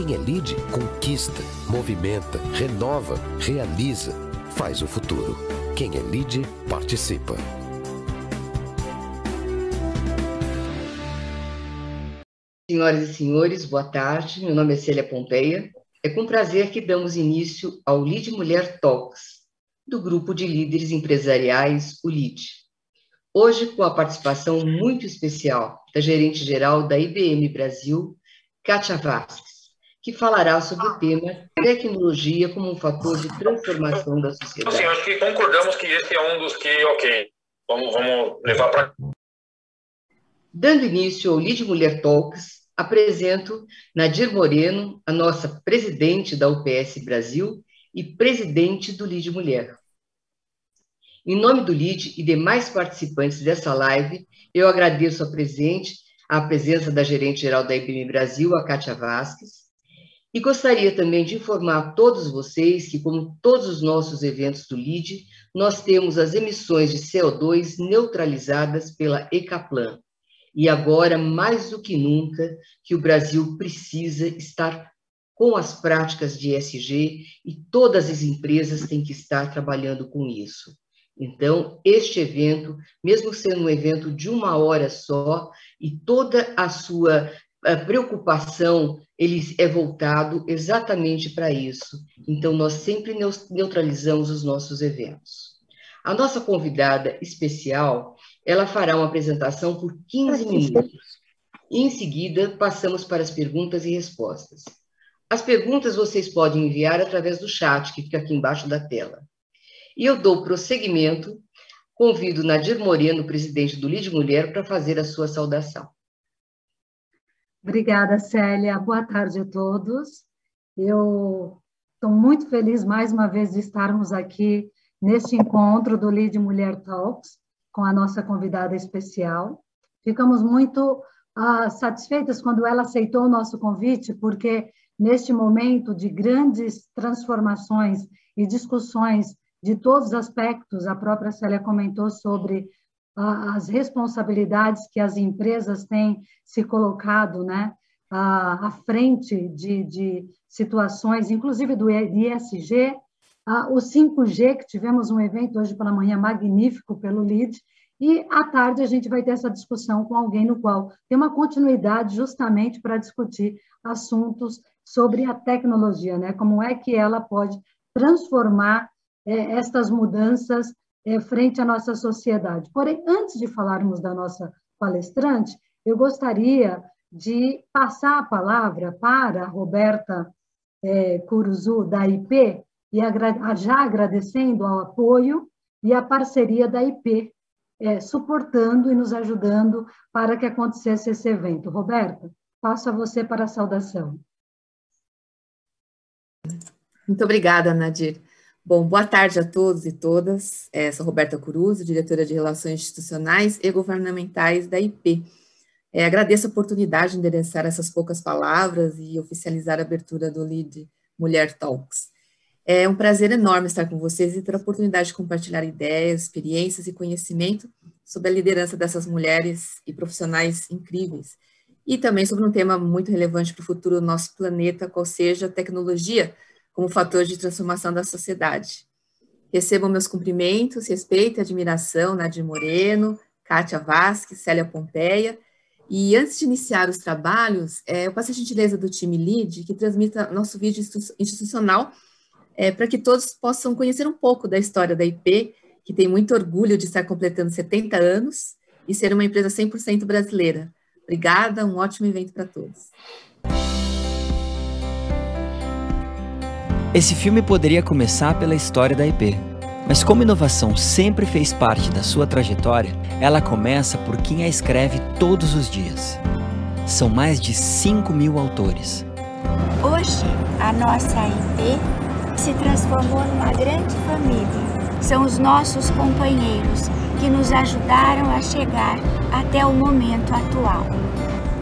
Quem é lead conquista, movimenta, renova, realiza, faz o futuro. Quem é lead participa. Senhoras e senhores, boa tarde. Meu nome é Célia Pompeia. É com prazer que damos início ao Lead Mulher Talks, do grupo de líderes empresariais, o LID. Hoje, com a participação muito especial da gerente-geral da IBM Brasil, Kátia Vasques, que falará sobre o tema tecnologia como um fator de transformação da sociedade. Sim, acho que concordamos que esse é um dos que, ok, vamos, vamos levar para... Dando início ao Lead Mulher Talks, apresento Nadir Moreno, a nossa presidente da UPS Brasil e presidente do Lead Mulher. Em nome do LID e demais participantes dessa live, eu agradeço a presente, a presença da gerente-geral da IBM Brasil, a Kátia Vasques, e gostaria também de informar a todos vocês que, como todos os nossos eventos do LID, nós temos as emissões de CO2 neutralizadas pela Ecaplan. E agora, mais do que nunca, que o Brasil precisa estar com as práticas de ESG e todas as empresas têm que estar trabalhando com isso. Então, este evento, mesmo sendo um evento de uma hora só, e toda a sua a preocupação, ele é voltado exatamente para isso. Então, nós sempre neutralizamos os nossos eventos. A nossa convidada especial, ela fará uma apresentação por 15 minutos. E, em seguida, passamos para as perguntas e respostas. As perguntas vocês podem enviar através do chat, que fica aqui embaixo da tela. E eu dou prosseguimento, convido Nadir Moreno, presidente do Lide Mulher, para fazer a sua saudação. Obrigada, Célia. Boa tarde a todos. Eu estou muito feliz mais uma vez de estarmos aqui neste encontro do Lead Mulher Talks com a nossa convidada especial. Ficamos muito uh, satisfeitas quando ela aceitou o nosso convite, porque neste momento de grandes transformações e discussões de todos os aspectos. A própria Célia comentou sobre as responsabilidades que as empresas têm se colocado né, à frente de, de situações, inclusive do ISG, o 5G, que tivemos um evento hoje pela manhã magnífico pelo LID, e à tarde a gente vai ter essa discussão com alguém no qual tem uma continuidade justamente para discutir assuntos sobre a tecnologia, né? Como é que ela pode transformar é, estas mudanças é, frente à nossa sociedade. Porém, antes de falarmos da nossa palestrante, eu gostaria de passar a palavra para a Roberta é, Curuzu, da IP, e agra já agradecendo ao apoio e a parceria da IP, é, suportando e nos ajudando para que acontecesse esse evento. Roberta, passo a você para a saudação. Muito obrigada, Nadir. Bom, boa tarde a todos e todas. É, sou Roberta Cruz, diretora de Relações Institucionais e Governamentais da IP. É, agradeço a oportunidade de endereçar essas poucas palavras e oficializar a abertura do LEAD Mulher Talks. É um prazer enorme estar com vocês e ter a oportunidade de compartilhar ideias, experiências e conhecimento sobre a liderança dessas mulheres e profissionais incríveis. E também sobre um tema muito relevante para o futuro do nosso planeta, qual seja a tecnologia como fator de transformação da sociedade. Recebam meus cumprimentos, respeito e admiração, Nadir Moreno, Kátia Vasques, Célia Pompeia. E antes de iniciar os trabalhos, é, eu passo a gentileza do time LEAD, que transmita nosso vídeo institucional, é, para que todos possam conhecer um pouco da história da IP, que tem muito orgulho de estar completando 70 anos e ser uma empresa 100% brasileira. Obrigada, um ótimo evento para todos. Esse filme poderia começar pela história da IP, mas como inovação sempre fez parte da sua trajetória, ela começa por quem a escreve todos os dias. São mais de 5 mil autores. Hoje, a nossa IP se transformou numa grande família. São os nossos companheiros que nos ajudaram a chegar até o momento atual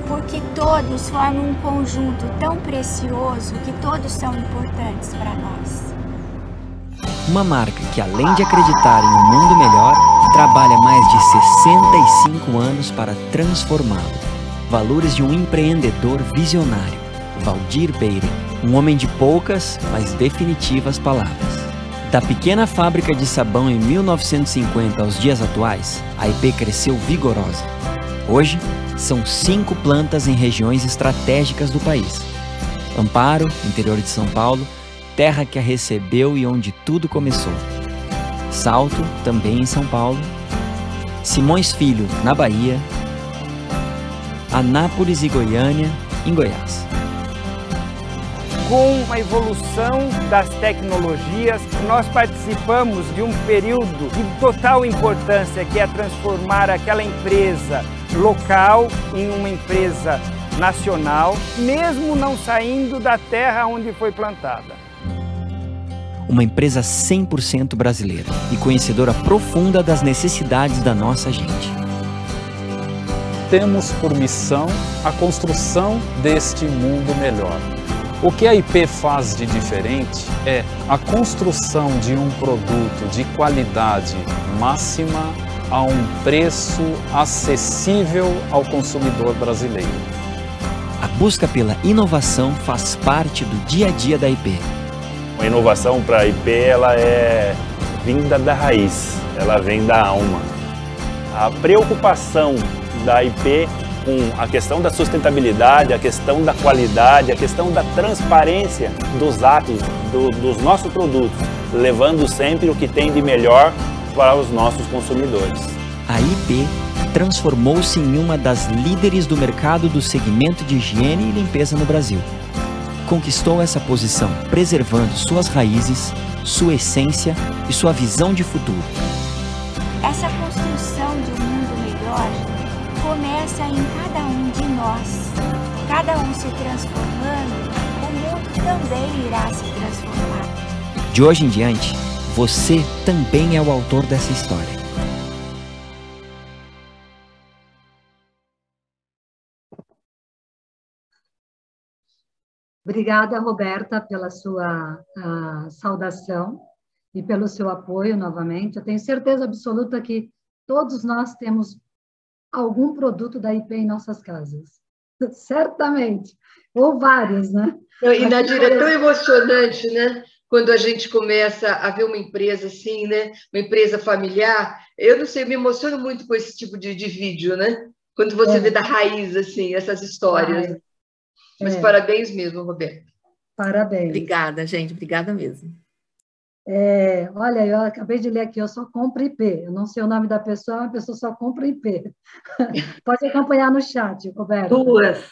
porque todos formam um conjunto tão precioso que todos são importantes para nós. Uma marca que, além de acreditar em um mundo melhor, trabalha mais de 65 anos para transformá-lo. Valores de um empreendedor visionário. Valdir Beire, um homem de poucas, mas definitivas palavras. Da pequena fábrica de sabão em 1950 aos dias atuais, a IP cresceu vigorosa. Hoje, são cinco plantas em regiões estratégicas do país. Amparo, interior de São Paulo, terra que a recebeu e onde tudo começou. Salto, também em São Paulo. Simões Filho, na Bahia. Anápolis e Goiânia, em Goiás com a evolução das tecnologias, nós participamos de um período de total importância, que é transformar aquela empresa local em uma empresa nacional, mesmo não saindo da terra onde foi plantada. Uma empresa 100% brasileira e conhecedora profunda das necessidades da nossa gente. Temos por missão a construção deste mundo melhor o que a IP faz de diferente é a construção de um produto de qualidade máxima a um preço acessível ao consumidor brasileiro. A busca pela inovação faz parte do dia a dia da IP. A inovação para a IP ela é vinda da raiz, ela vem da alma. A preocupação da IP com a questão da sustentabilidade, a questão da qualidade, a questão da transparência dos atos do, dos nossos produtos, levando sempre o que tem de melhor para os nossos consumidores. A IP transformou-se em uma das líderes do mercado do segmento de higiene e limpeza no Brasil. Conquistou essa posição preservando suas raízes, sua essência e sua visão de futuro. Essa construção de um mundo melhor começa em cada um de nós. Cada um se transformando, o mundo também irá se transformar. De hoje em diante, você também é o autor dessa história. Obrigada, Roberta, pela sua uh, saudação e pelo seu apoio novamente. Eu tenho certeza absoluta que todos nós temos algum produto da IP em nossas casas. Certamente. Ou vários, né? e, Nadir, é tão emocionante, né? Quando a gente começa a ver uma empresa assim, né? Uma empresa familiar. Eu não sei, eu me emociono muito com esse tipo de, de vídeo, né? Quando você é. vê da raiz, assim, essas histórias. Mas é. parabéns mesmo, Roberto. Parabéns. Obrigada, gente. Obrigada mesmo. É, olha, eu acabei de ler aqui, eu só compro IP. Eu não sei o nome da pessoa, a pessoa só compra IP. Pode acompanhar no chat, Roberto. Duas.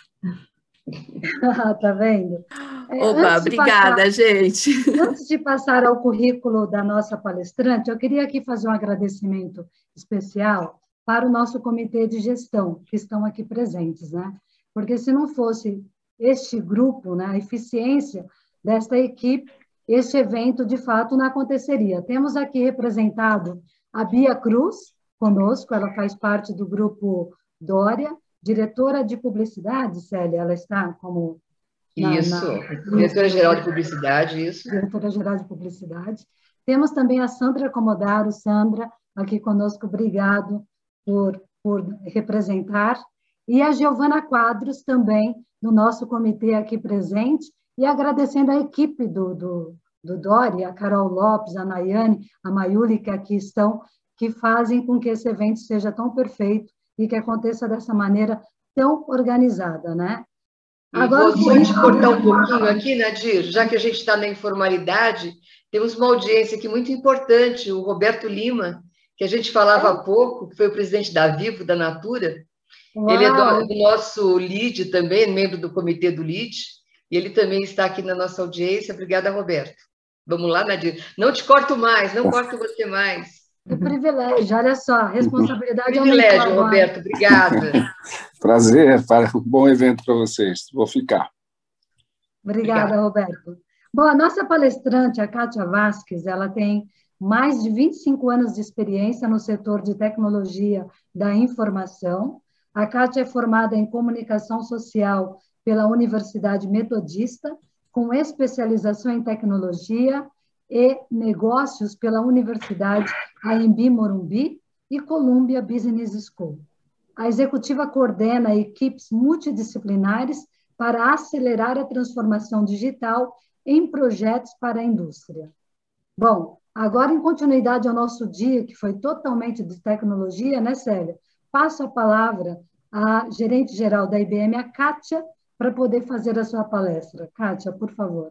tá vendo? É, Opa, obrigada, passar, gente. Antes de passar ao currículo da nossa palestrante, eu queria aqui fazer um agradecimento especial para o nosso comitê de gestão, que estão aqui presentes, né? Porque se não fosse este grupo, né, a eficiência desta equipe, este evento de fato não aconteceria. Temos aqui representado a Bia Cruz conosco, ela faz parte do grupo Dória, diretora de publicidade, Célia, ela está como. Na, isso, diretora-geral de publicidade, isso. Diretora-geral de publicidade. Temos também a Sandra Comodaro, Sandra, aqui conosco, obrigado por, por representar. E a Giovana Quadros, também, no nosso comitê aqui presente, e agradecendo a equipe do, do, do Dori, a Carol Lopes, a Nayane, a Mayuli, que aqui estão, que fazem com que esse evento seja tão perfeito e que aconteça dessa maneira tão organizada, né? Agora, vou te cortar um pouquinho aqui, Nadir, já que a gente está na informalidade, temos uma audiência aqui muito importante, o Roberto Lima, que a gente falava há pouco, que foi o presidente da Vivo, da Natura. Uau. Ele é do, do nosso LID também, membro do comitê do LID, e ele também está aqui na nossa audiência. Obrigada, Roberto. Vamos lá, Nadir. Não te corto mais, não corto você mais. É privilégio, olha só, responsabilidade Privilégio, aumentou Roberto, obrigada. Prazer, para um bom evento para vocês. Vou ficar. Obrigada, Obrigado. Roberto. Bom, a nossa palestrante, a Kátia Vasques, ela tem mais de 25 anos de experiência no setor de tecnologia da informação. A Kátia é formada em comunicação social pela Universidade Metodista, com especialização em tecnologia e negócios pela Universidade AMB Morumbi e Columbia Business School. A executiva coordena equipes multidisciplinares para acelerar a transformação digital em projetos para a indústria. Bom, agora em continuidade ao nosso dia, que foi totalmente de tecnologia, né, Célia? Passo a palavra à gerente-geral da IBM, a Kátia, para poder fazer a sua palestra. Kátia, por favor.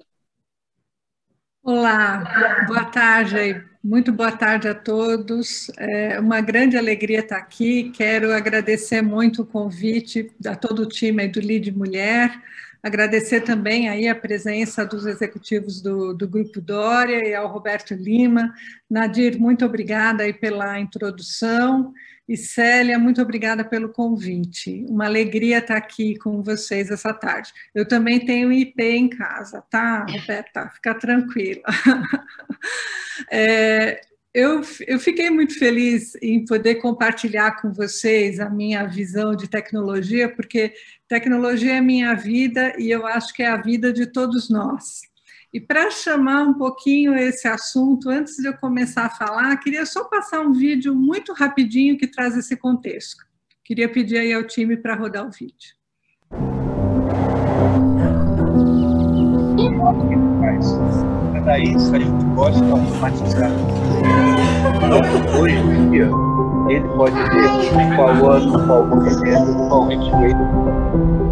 Olá, boa tarde, muito boa tarde a todos. É uma grande alegria estar aqui. Quero agradecer muito o convite a todo o time do Lead Mulher, agradecer também aí a presença dos executivos do, do Grupo Dória e ao Roberto Lima. Nadir, muito obrigada aí pela introdução. E Célia, muito obrigada pelo convite. Uma alegria estar aqui com vocês essa tarde. Eu também tenho IP em casa, tá, Roberta? Fica tranquila. É, eu, eu fiquei muito feliz em poder compartilhar com vocês a minha visão de tecnologia, porque tecnologia é minha vida e eu acho que é a vida de todos nós. E para chamar um pouquinho esse assunto, antes de eu começar a falar, queria só passar um vídeo muito rapidinho que traz esse contexto. Queria pedir aí ao time para rodar o vídeo. Isso a gente gosta de automatizar. Então, hoje em dia, ele pode ver qual ano, qual movimento, qual ritmo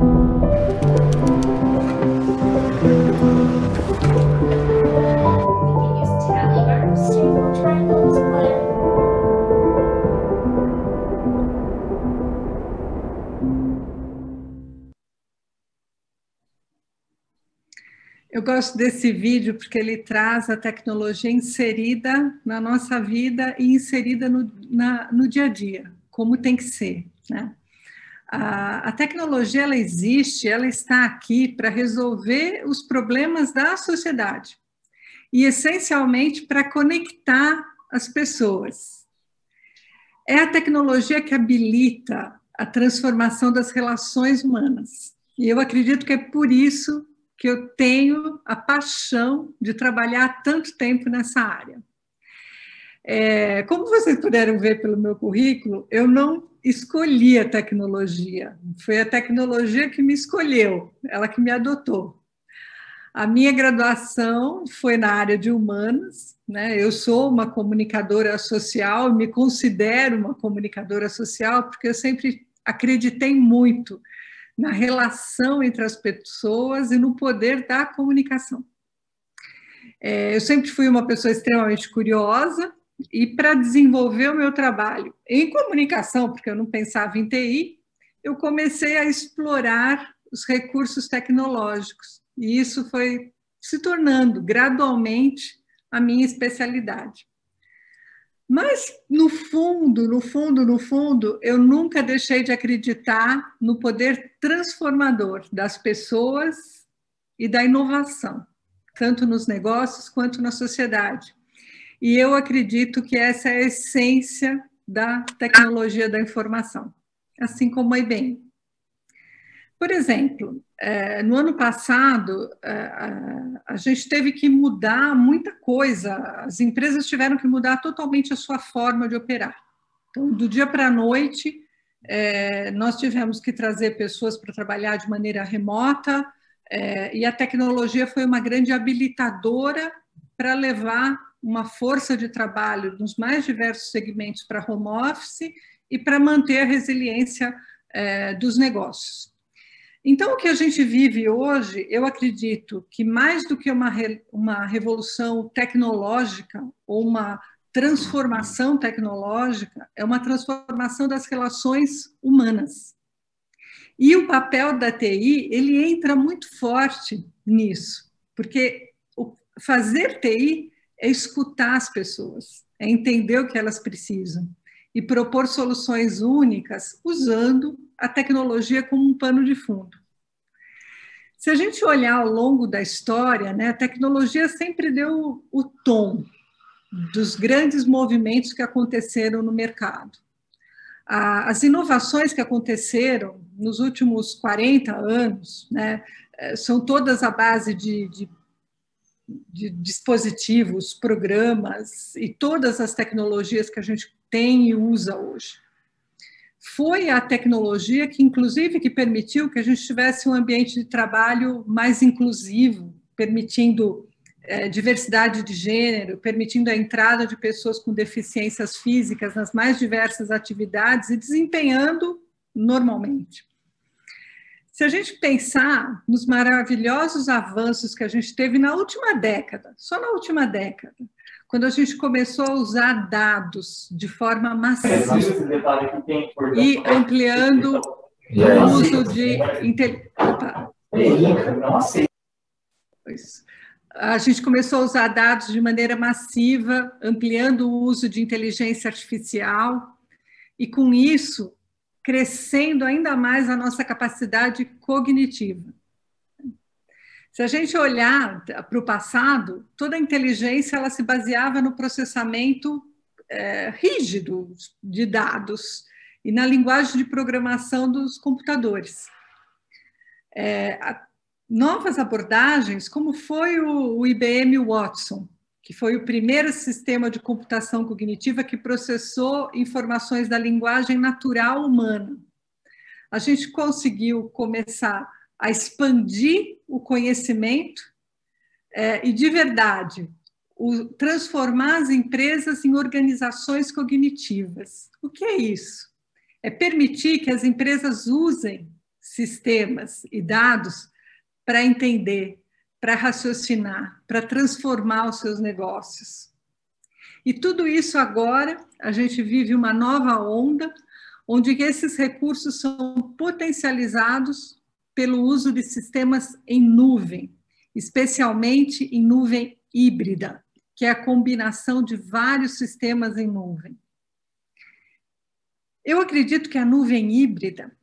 Eu gosto desse vídeo porque ele traz a tecnologia inserida na nossa vida e inserida no, na, no dia a dia, como tem que ser. Né? A, a tecnologia ela existe, ela está aqui para resolver os problemas da sociedade e, essencialmente, para conectar as pessoas. É a tecnologia que habilita a transformação das relações humanas. E eu acredito que é por isso que eu tenho a paixão de trabalhar tanto tempo nessa área. É, como vocês puderam ver pelo meu currículo, eu não escolhi a tecnologia, foi a tecnologia que me escolheu, ela que me adotou. A minha graduação foi na área de humanas, né? eu sou uma comunicadora social, me considero uma comunicadora social, porque eu sempre acreditei muito na relação entre as pessoas e no poder da comunicação. É, eu sempre fui uma pessoa extremamente curiosa e para desenvolver o meu trabalho em comunicação, porque eu não pensava em TI, eu comecei a explorar os recursos tecnológicos e isso foi se tornando gradualmente a minha especialidade. Mas, no fundo, no fundo, no fundo, eu nunca deixei de acreditar no poder transformador das pessoas e da inovação, tanto nos negócios quanto na sociedade. E eu acredito que essa é a essência da tecnologia da informação, assim como a IBM. Por exemplo, no ano passado, é, a gente teve que mudar muita coisa, as empresas tiveram que mudar totalmente a sua forma de operar. Então, do dia para a noite, é, nós tivemos que trazer pessoas para trabalhar de maneira remota, e a tecnologia foi uma grande habilitadora para levar uma força de trabalho nos mais diversos segmentos para home office e para manter a resiliência dos negócios. Então, o que a gente vive hoje, eu acredito que mais do que uma, re, uma revolução tecnológica ou uma transformação tecnológica, é uma transformação das relações humanas. E o papel da TI, ele entra muito forte nisso, porque fazer TI é escutar as pessoas, é entender o que elas precisam e propor soluções únicas usando a tecnologia como um pano de fundo. Se a gente olhar ao longo da história, né, a tecnologia sempre deu o tom dos grandes movimentos que aconteceram no mercado. As inovações que aconteceram nos últimos 40 anos né, eh, são todas à base de, de, de dispositivos, programas e todas as tecnologias que a gente tem e usa hoje foi a tecnologia que, inclusive, que permitiu que a gente tivesse um ambiente de trabalho mais inclusivo, permitindo é, diversidade de gênero, permitindo a entrada de pessoas com deficiências físicas nas mais diversas atividades e desempenhando normalmente. Se a gente pensar nos maravilhosos avanços que a gente teve na última década, só na última década, quando a gente começou a usar dados de forma massiva e ampliando o uso de a gente começou a usar dados de maneira massiva, ampliando o uso de inteligência artificial, e com isso crescendo ainda mais a nossa capacidade cognitiva. Se a gente olhar para o passado, toda a inteligência ela se baseava no processamento é, rígido de dados e na linguagem de programação dos computadores. É, novas abordagens, como foi o, o IBM Watson, que foi o primeiro sistema de computação cognitiva que processou informações da linguagem natural humana. A gente conseguiu começar a expandir o conhecimento é, e, de verdade, o, transformar as empresas em organizações cognitivas. O que é isso? É permitir que as empresas usem sistemas e dados para entender, para raciocinar, para transformar os seus negócios. E tudo isso agora, a gente vive uma nova onda, onde esses recursos são potencializados pelo uso de sistemas em nuvem, especialmente em nuvem híbrida, que é a combinação de vários sistemas em nuvem. Eu acredito que a nuvem híbrida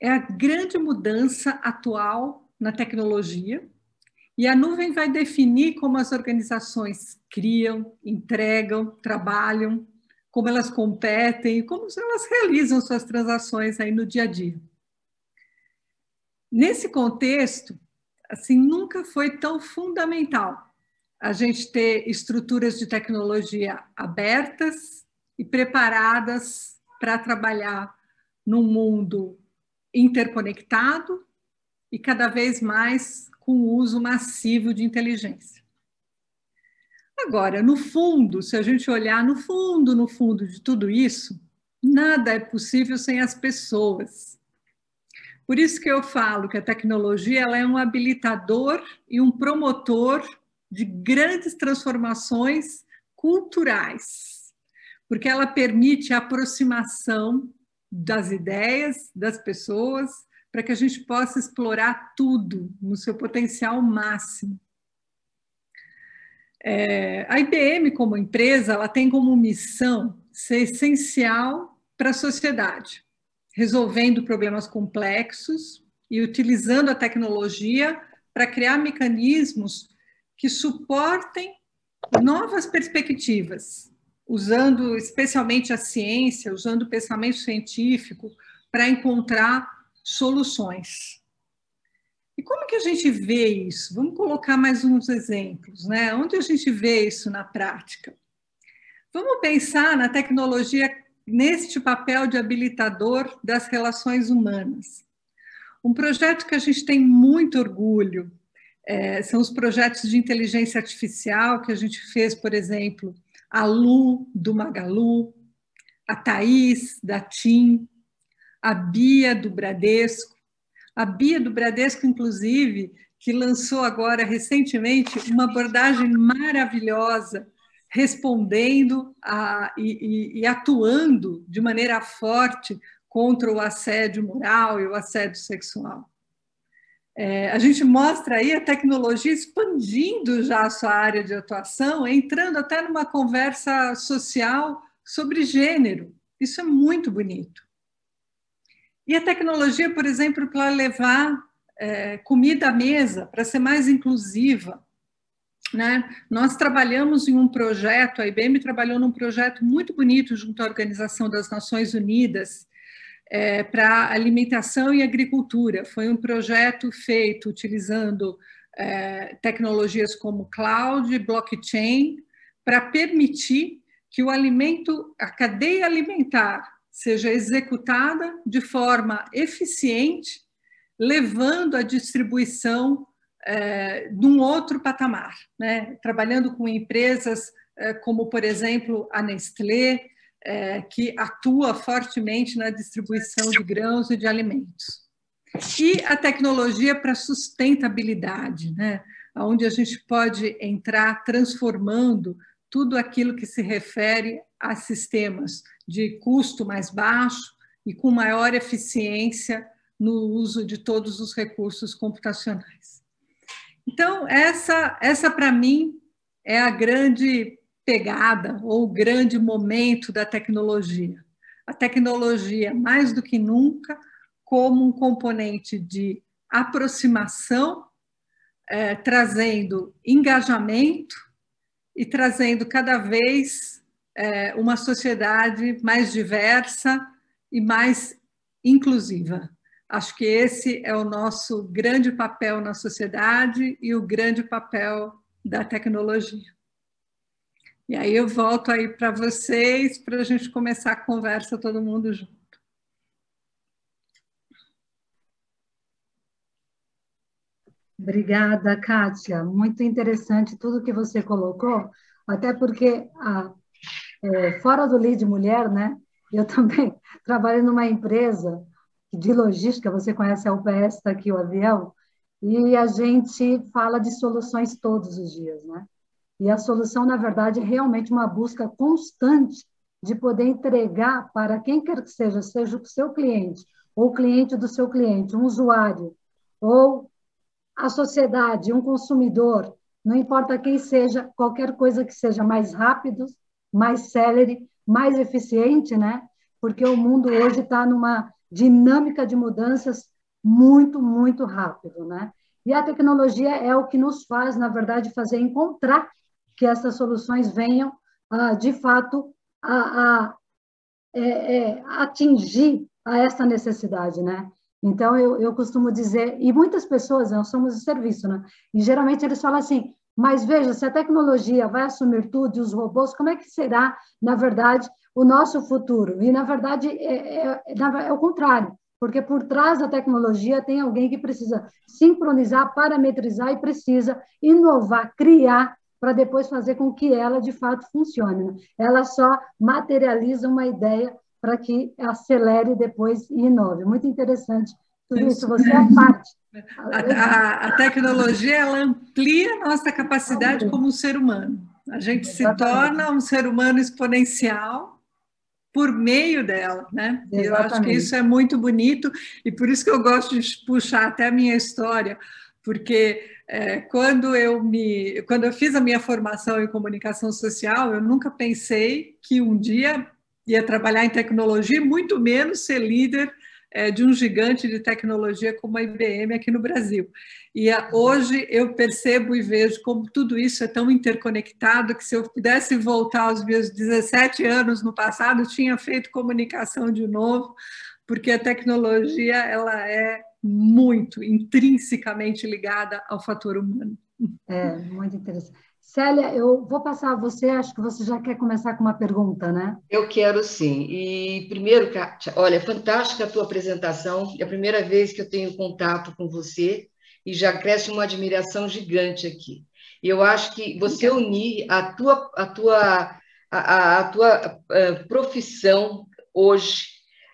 é a grande mudança atual na tecnologia, e a nuvem vai definir como as organizações criam, entregam, trabalham, como elas competem e como elas realizam suas transações aí no dia a dia. Nesse contexto, assim, nunca foi tão fundamental a gente ter estruturas de tecnologia abertas e preparadas para trabalhar num mundo interconectado e cada vez mais com o uso massivo de inteligência. Agora, no fundo, se a gente olhar no fundo, no fundo de tudo isso, nada é possível sem as pessoas. Por isso que eu falo que a tecnologia ela é um habilitador e um promotor de grandes transformações culturais, porque ela permite a aproximação das ideias, das pessoas, para que a gente possa explorar tudo no seu potencial máximo. É, a IBM, como empresa, ela tem como missão ser essencial para a sociedade resolvendo problemas complexos e utilizando a tecnologia para criar mecanismos que suportem novas perspectivas, usando especialmente a ciência, usando o pensamento científico para encontrar soluções. E como que a gente vê isso? Vamos colocar mais uns exemplos, né? Onde a gente vê isso na prática? Vamos pensar na tecnologia neste papel de habilitador das relações humanas. Um projeto que a gente tem muito orgulho é, são os projetos de inteligência artificial que a gente fez, por exemplo, a Lu, do Magalu, a Thaís, da TIM, a Bia, do Bradesco. A Bia, do Bradesco, inclusive, que lançou agora, recentemente, uma abordagem maravilhosa respondendo a, e, e, e atuando de maneira forte contra o assédio moral e o assédio sexual. É, a gente mostra aí a tecnologia expandindo já a sua área de atuação, entrando até numa conversa social sobre gênero. Isso é muito bonito. E a tecnologia, por exemplo, para levar é, comida à mesa, para ser mais inclusiva, né? Nós trabalhamos em um projeto, a IBM trabalhou num projeto muito bonito junto à Organização das Nações Unidas é, para alimentação e agricultura. Foi um projeto feito utilizando é, tecnologias como cloud, blockchain, para permitir que o alimento, a cadeia alimentar seja executada de forma eficiente, levando a distribuição é, num outro patamar, né? trabalhando com empresas é, como, por exemplo, a Nestlé, é, que atua fortemente na distribuição de grãos e de alimentos. E a tecnologia para sustentabilidade, né? onde a gente pode entrar transformando tudo aquilo que se refere a sistemas de custo mais baixo e com maior eficiência no uso de todos os recursos computacionais. Então, essa, essa para mim, é a grande pegada ou o grande momento da tecnologia. A tecnologia, mais do que nunca, como um componente de aproximação, é, trazendo engajamento e trazendo cada vez é, uma sociedade mais diversa e mais inclusiva. Acho que esse é o nosso grande papel na sociedade e o grande papel da tecnologia. E aí eu volto aí para vocês para a gente começar a conversa todo mundo junto. Obrigada, Kátia. Muito interessante tudo que você colocou, até porque a, é, fora do lead mulher, né? Eu também trabalho numa empresa de logística, você conhece a UPS, está aqui o avião, e a gente fala de soluções todos os dias, né? E a solução, na verdade, é realmente uma busca constante de poder entregar para quem quer que seja, seja o seu cliente, ou cliente do seu cliente, um usuário, ou a sociedade, um consumidor, não importa quem seja, qualquer coisa que seja mais rápido, mais célere, mais eficiente, né? Porque o mundo hoje está numa dinâmica de mudanças muito, muito rápido, né? E a tecnologia é o que nos faz, na verdade, fazer encontrar que essas soluções venham, ah, de fato, a, a é, é, atingir a essa necessidade, né? Então, eu, eu costumo dizer, e muitas pessoas, nós somos de serviço, né? E geralmente eles falam assim, mas veja, se a tecnologia vai assumir tudo e os robôs, como é que será, na verdade, o nosso futuro? E, na verdade, é, é, é, é o contrário, porque por trás da tecnologia tem alguém que precisa sincronizar, parametrizar e precisa inovar, criar para depois fazer com que ela de fato funcione. Né? Ela só materializa uma ideia para que acelere depois e inove. Muito interessante tudo isso. Você é parte. A, a, a tecnologia ela amplia a nossa capacidade como ser humano. A gente se torna um ser humano exponencial por meio dela, né? Exatamente. Eu acho que isso é muito bonito e por isso que eu gosto de puxar até a minha história, porque é, quando eu me, quando eu fiz a minha formação em comunicação social, eu nunca pensei que um dia ia trabalhar em tecnologia, muito menos ser líder de um gigante de tecnologia como a IBM aqui no Brasil. E a, hoje eu percebo e vejo como tudo isso é tão interconectado que se eu pudesse voltar aos meus 17 anos no passado, tinha feito comunicação de novo, porque a tecnologia ela é muito intrinsecamente ligada ao fator humano. É, muito interessante. Célia, eu vou passar a você, acho que você já quer começar com uma pergunta, né? Eu quero sim. E primeiro, Kátia, olha, fantástica a tua apresentação. É a primeira vez que eu tenho contato com você e já cresce uma admiração gigante aqui. E eu acho que você unir a tua, a tua, a, a tua a eh, profissão hoje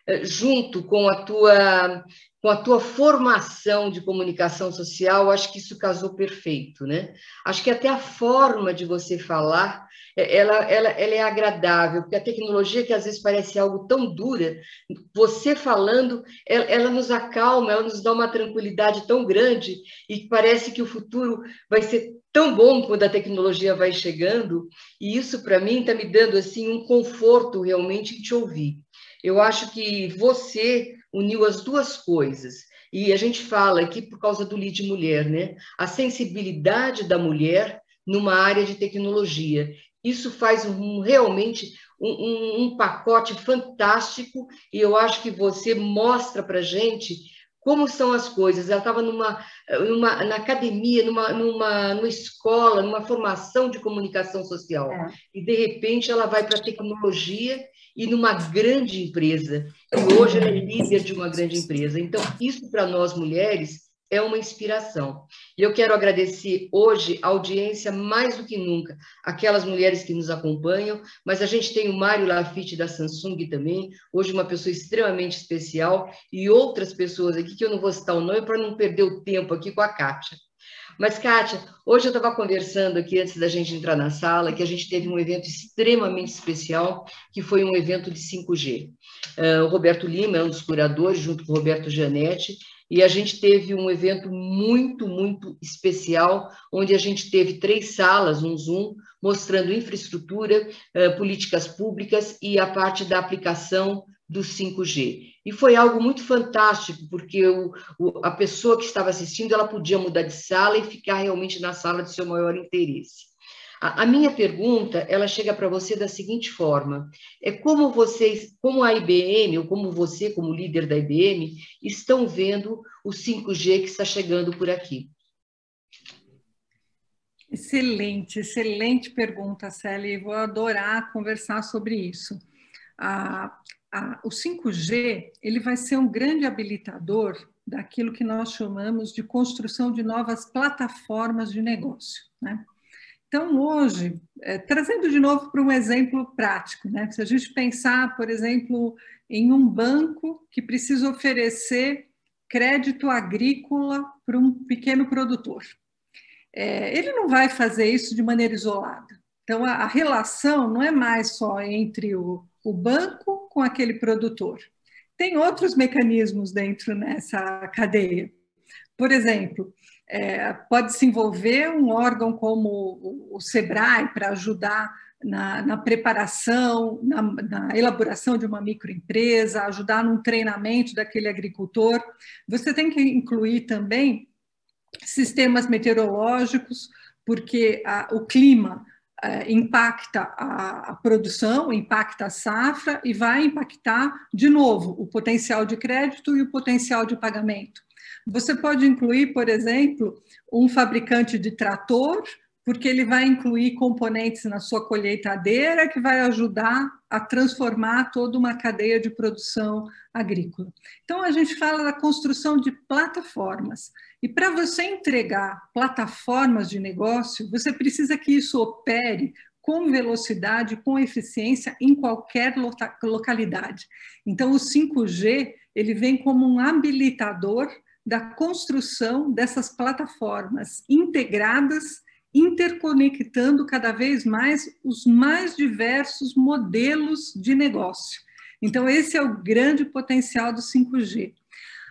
eh, junto com a tua com a tua formação de comunicação social, acho que isso casou perfeito, né? Acho que até a forma de você falar, é, ela, ela, ela é agradável, porque a tecnologia que às vezes parece algo tão dura, você falando, ela, ela nos acalma, ela nos dá uma tranquilidade tão grande e parece que o futuro vai ser tão bom quando a tecnologia vai chegando, e isso para mim está me dando assim um conforto realmente em te ouvir. Eu acho que você uniu as duas coisas. E a gente fala aqui por causa do lead mulher, né? A sensibilidade da mulher numa área de tecnologia. Isso faz um, realmente um, um, um pacote fantástico e eu acho que você mostra para gente como são as coisas. Ela estava numa, numa, na academia, numa, numa, numa escola, numa formação de comunicação social. É. E, de repente, ela vai para a tecnologia e numa grande empresa. E hoje ela é líder de uma grande empresa. Então, isso para nós mulheres é uma inspiração. E eu quero agradecer hoje a audiência mais do que nunca, aquelas mulheres que nos acompanham, mas a gente tem o Mário Lafitte da Samsung também, hoje uma pessoa extremamente especial, e outras pessoas aqui que eu não vou citar o nome para não perder o tempo aqui com a Kátia. Mas, Kátia, hoje eu estava conversando aqui antes da gente entrar na sala que a gente teve um evento extremamente especial, que foi um evento de 5G. Uh, ah, o Roberto Lima é um dos curadores, junto com o Roberto Janetti, e a gente teve um evento muito, muito especial, onde a gente teve três salas, um Zoom, mostrando infraestrutura, eh, políticas públicas e a parte da aplicação do 5G. E foi algo muito fantástico, porque o, o, a pessoa que estava assistindo, ela podia mudar de sala e ficar realmente na sala de seu maior interesse. A, a minha pergunta, ela chega para você da seguinte forma: é como vocês, como a IBM ou como você, como líder da IBM, estão vendo o 5G que está chegando por aqui? Excelente, excelente pergunta, Célia. Vou adorar conversar sobre isso. A, a, o 5G ele vai ser um grande habilitador daquilo que nós chamamos de construção de novas plataformas de negócio. Né? Então, hoje, é, trazendo de novo para um exemplo prático, né? se a gente pensar, por exemplo, em um banco que precisa oferecer crédito agrícola para um pequeno produtor. É, ele não vai fazer isso de maneira isolada. Então, a, a relação não é mais só entre o, o banco com aquele produtor. Tem outros mecanismos dentro nessa cadeia. Por exemplo, é, pode se envolver um órgão como o SEBRAE para ajudar na, na preparação, na, na, elaboração de uma microempresa, ajudar no treinamento daquele agricultor. Você tem que incluir também sistemas meteorológicos, porque a, o clima é, impacta a, a, produção, impacta a safra e vai impactar, de novo, o potencial de crédito e o potencial de pagamento. Você pode incluir, por exemplo, um fabricante de trator, porque ele vai incluir componentes na sua colheitadeira que vai ajudar a transformar toda uma cadeia de produção agrícola. Então, a gente fala da construção de plataformas. E para você entregar plataformas de negócio, você precisa que isso opere com velocidade, com eficiência em qualquer localidade. Então, o 5G ele vem como um habilitador da construção dessas plataformas integradas, interconectando cada vez mais os mais diversos modelos de negócio. Então, esse é o grande potencial do 5G.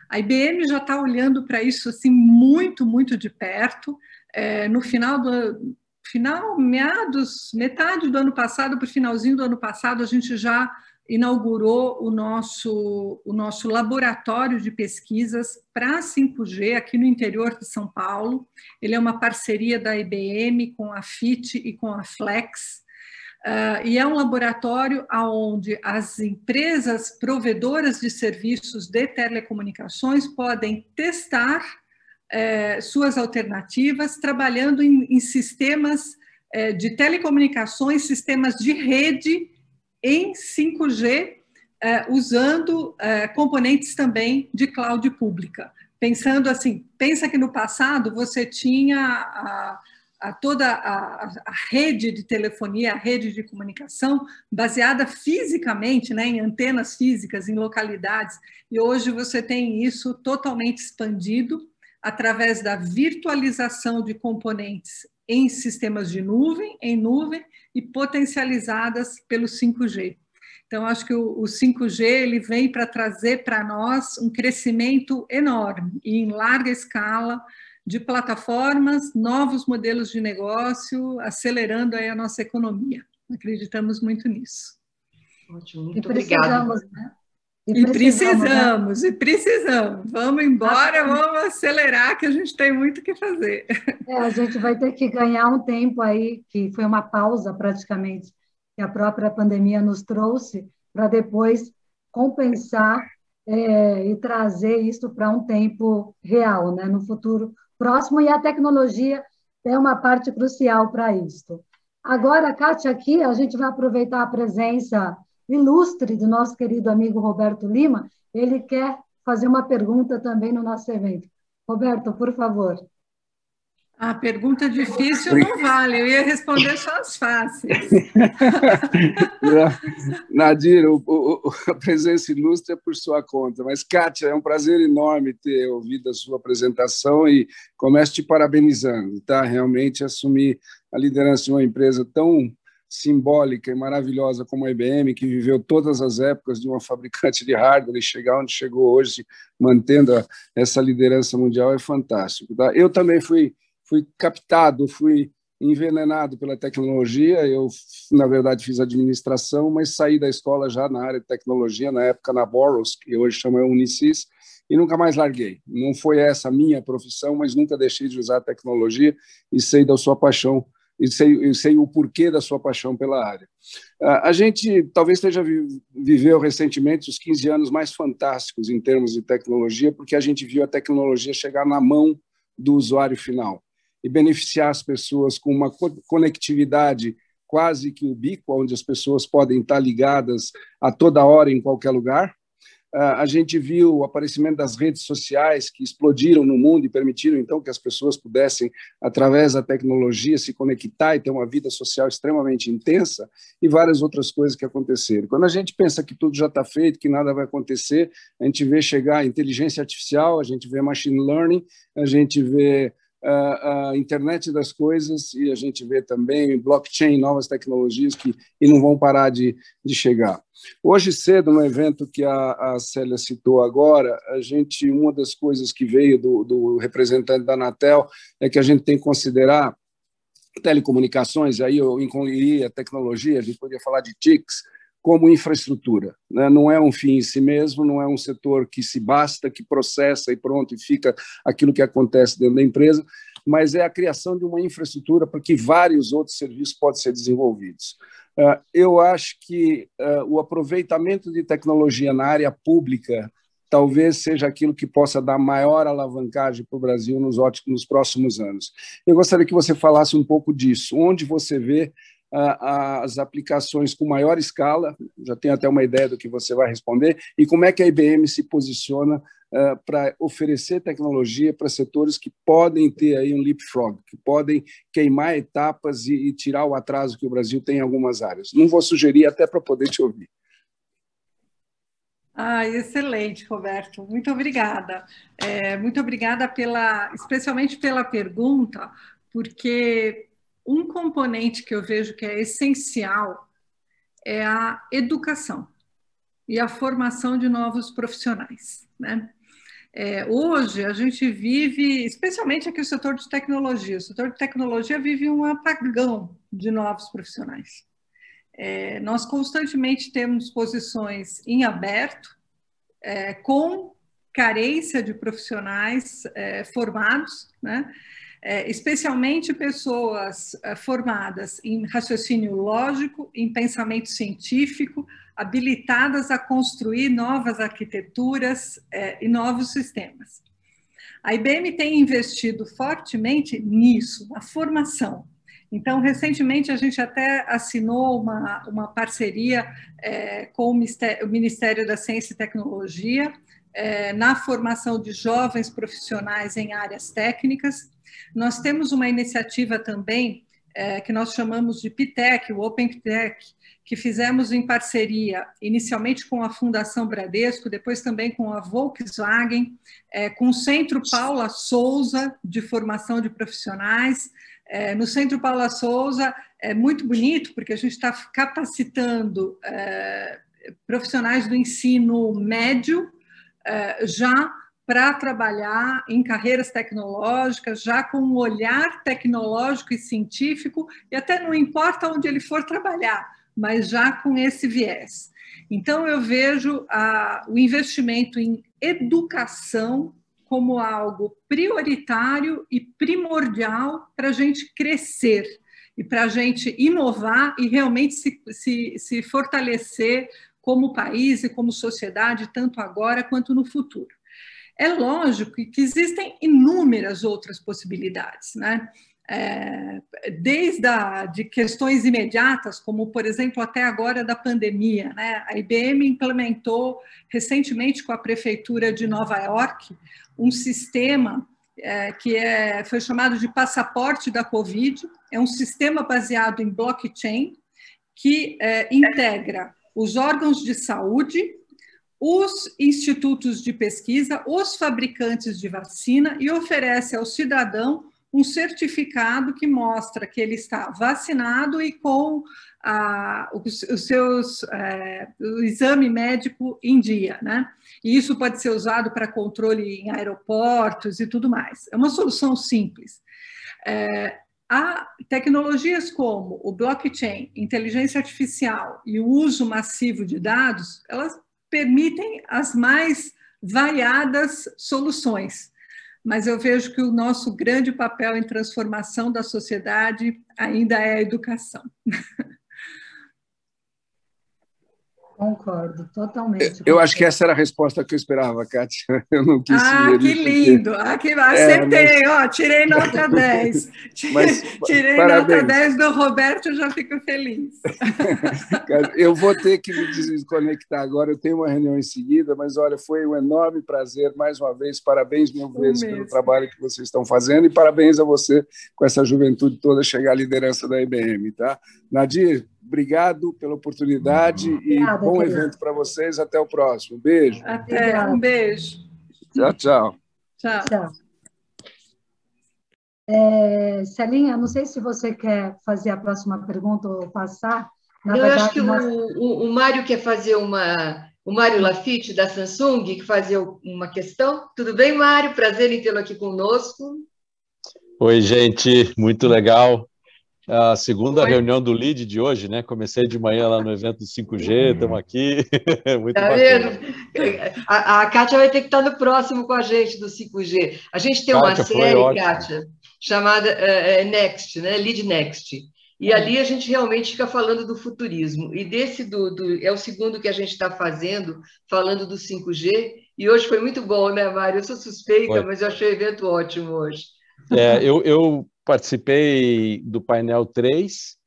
A IBM já está olhando para isso assim muito, muito de perto. É, no final do final, meados, metade do ano passado para o finalzinho do ano passado, a gente já inaugurou o nosso, o nosso laboratório de pesquisas para 5G aqui no interior de São Paulo. Ele é uma parceria da IBM com a FIT e com a Flex. Uh, e é um laboratório onde as empresas provedoras de serviços de telecomunicações podem testar uh, suas alternativas, trabalhando em, em sistemas uh, de telecomunicações, sistemas de rede em 5G, eh, usando eh, componentes também de cloud pública. Pensando assim, pensa que no passado você tinha a, a toda a, a, rede de telefonia, a rede de comunicação baseada fisicamente, né, em antenas físicas, em localidades, e hoje você tem isso totalmente expandido através da virtualização de componentes em sistemas de nuvem, em nuvem, e potencializadas pelo 5G. Então, acho que o, 5G ele vem para trazer para nós um crescimento enorme e em larga escala de plataformas, novos modelos de negócio, acelerando aí a nossa economia. Acreditamos muito nisso. Ótimo, muito obrigada. Né? E, precisamos, e precisamos, né? e precisamos. Vamos embora, vamos acelerar, que a gente tem muito o que fazer. É, a gente vai ter que ganhar um tempo aí, que foi uma pausa praticamente, que a própria pandemia nos trouxe, para depois compensar é, e trazer isso para um tempo real, né, no futuro próximo, e a tecnologia é uma parte crucial para isso. Agora, Kátia, aqui a gente vai aproveitar a presença ilustre do nosso querido amigo Roberto Lima, ele quer fazer uma pergunta também no nosso evento. Roberto, por favor. A pergunta difícil não vale, eu ia responder só as fáceis. Nadir, o, o, a presença ilustre é por sua conta, mas, Kátia, é um prazer enorme ter ouvido a sua apresentação e começo te parabenizando, tá? Realmente assumir a liderança de uma empresa tão simbólica e maravilhosa como a IBM, que viveu todas as épocas de uma fabricante de hardware e chegar onde chegou hoje, mantendo essa liderança mundial, é fantástico. Tá? Eu também fui fui captado, fui envenenado pela tecnologia. Eu, na verdade, fiz administração, mas saí da escola já na área de tecnologia, na época na Boros, que hoje chama Unicis, e nunca mais larguei. Não foi essa a minha profissão, mas nunca deixei de usar a tecnologia e sei da sua paixão e sei, sei o porquê da sua paixão pela área. A gente talvez esteja viveu recentemente os 15 anos mais fantásticos em termos de tecnologia, porque a gente viu a tecnologia chegar na mão do usuário final e beneficiar as pessoas com uma conectividade quase que ubíqua, onde as pessoas podem estar ligadas a toda hora, em qualquer lugar. Ah, a gente viu o aparecimento das redes sociais que explodiram no mundo e permitiram, então, que as pessoas pudessem, através da tecnologia, se conectar e ter uma vida social extremamente intensa e várias outras coisas que aconteceram. Quando a gente pensa que tudo já está feito, que nada vai acontecer, a gente vê chegar a inteligência artificial, a gente vê machine learning, a gente vê a internet das coisas e a gente vê também blockchain, novas tecnologias que e não vão parar de, de chegar. Hoje cedo, no evento que a, a Célia citou agora, a gente uma das coisas que veio do, do representante da Anatel é que a gente tem que considerar telecomunicações, aí eu incluiria tecnologia, a gente poderia falar de TICs, como infraestrutura. Né? Não é um fim em si mesmo, não é um setor que se basta, que processa e pronto, e fica aquilo que acontece dentro da empresa, mas é a criação de uma infraestrutura para que vários outros serviços possam ser desenvolvidos. Uh, eu acho que uh, o aproveitamento de tecnologia na área pública talvez seja aquilo que possa dar maior alavancagem para o Brasil nos, nos próximos anos. Eu gostaria que você falasse um pouco disso. Onde você vê as aplicações com maior escala, já tenho até uma ideia do que você vai responder, e como é que a IBM se posiciona uh, para oferecer tecnologia para setores que podem ter aí um leapfrog, que podem queimar etapas e, e tirar o atraso que o Brasil tem em algumas áreas. Não vou sugerir até para poder te ouvir. Ah, excelente, Roberto. Muito obrigada. É, muito obrigada pela, especialmente pela pergunta, porque um componente que eu vejo que é essencial é a educação e a formação de novos profissionais. Né? É, hoje a gente vive, especialmente aqui o setor de tecnologia, o setor de tecnologia vive um apagão de novos profissionais. É, nós constantemente temos posições em aberto, é, com carência de profissionais é, formados, né? É, especialmente pessoas é, formadas em raciocínio lógico, em pensamento científico, habilitadas a construir novas arquiteturas é, e novos sistemas. A IBM tem investido fortemente nisso, na formação. Então, recentemente, a gente até assinou uma, uma parceria é, com o Ministério da Ciência e Tecnologia é, na formação de jovens profissionais em áreas técnicas, nós temos uma iniciativa também é, que nós chamamos de PITEC, o Open PITEC, que fizemos em parceria, inicialmente com a Fundação Bradesco, depois também com a Volkswagen, é, com o Centro Paula Souza, de formação de profissionais. É, no Centro Paula Souza é muito bonito, porque a gente está capacitando é, profissionais do ensino médio já para trabalhar em carreiras tecnológicas, já com um olhar tecnológico e científico, e até não importa onde ele for trabalhar, mas já com esse viés. Então, eu vejo a, o investimento em educação como algo prioritário e primordial para a gente crescer e para a gente inovar e realmente se, se, se fortalecer como país e como sociedade, tanto agora quanto no futuro. É lógico que existem inúmeras outras possibilidades, né? É, desde a, de questões imediatas, como por exemplo até agora da pandemia, né? A IBM implementou recentemente com a prefeitura de Nova York um sistema é, que é, foi chamado de passaporte da Covid. É um sistema baseado em blockchain que é, integra os órgãos de saúde, os institutos de pesquisa, os fabricantes de vacina e oferece ao cidadão um certificado que mostra que ele está vacinado e com a, os, os, seus é, o exame médico em dia, né? E isso pode ser usado para controle em aeroportos e tudo mais. É uma solução simples. É, há tecnologias como o blockchain, inteligência artificial e o uso massivo de dados, elas permitem as mais variadas soluções. Mas eu vejo que o nosso grande papel em transformação da sociedade ainda é a educação. Concordo, totalmente. Eu acho que essa era a resposta que eu esperava, Kátia. Eu não quis Ah, que lindo! Porque... Ah, que... Acertei, é, mas... ó, tirei nota 10. Mas, tirei parabéns. nota 10 do Roberto, eu já fico feliz. eu vou ter que me desconectar agora, eu tenho uma reunião em seguida, mas olha, foi um enorme prazer, mais uma vez, parabéns mil vezes pelo trabalho que vocês estão fazendo e parabéns a você com essa juventude toda chegar à liderança da IBM, tá? Nadir, obrigado pela oportunidade Obrigada, e bom querida. evento para vocês. Até o próximo. Beijo. Até, um beijo. Tchau, tchau. Tchau. tchau. É, Celinha, não sei se você quer fazer a próxima pergunta ou passar. Na eu verdade, acho que nós... o, o, o Mário quer fazer uma. O Mário Lafitte, da Samsung, que fazer uma questão. Tudo bem, Mário? Prazer em tê-lo aqui conosco. Oi, gente, muito legal a segunda Oi. reunião do LEAD de hoje, né? Comecei de manhã lá no evento do 5G, estamos aqui. Muito tá bacana. vendo? A, a Kátia vai ter que estar no próximo com a gente do 5G. A gente tem Kátia, uma série, Kátia, chamada uh, Next, né? Lead Next. E ali a gente realmente fica falando do futurismo. E desse do, do é o segundo que a gente está fazendo, falando do 5G. E hoje foi muito bom, né, Mário? Eu sou suspeita, foi. mas eu achei o evento ótimo hoje. É, eu, eu participei do painel 3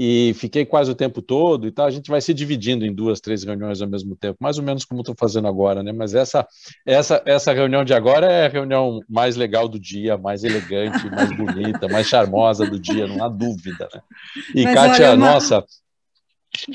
e fiquei quase o tempo todo e tal. A gente vai se dividindo em duas, três reuniões ao mesmo tempo, mais ou menos como estou fazendo agora, né? Mas essa, essa, essa reunião de agora é a reunião mais legal do dia, mais elegante, mais bonita, mais charmosa do dia, não há dúvida, né? E Mas, Kátia, olha, uma... nossa,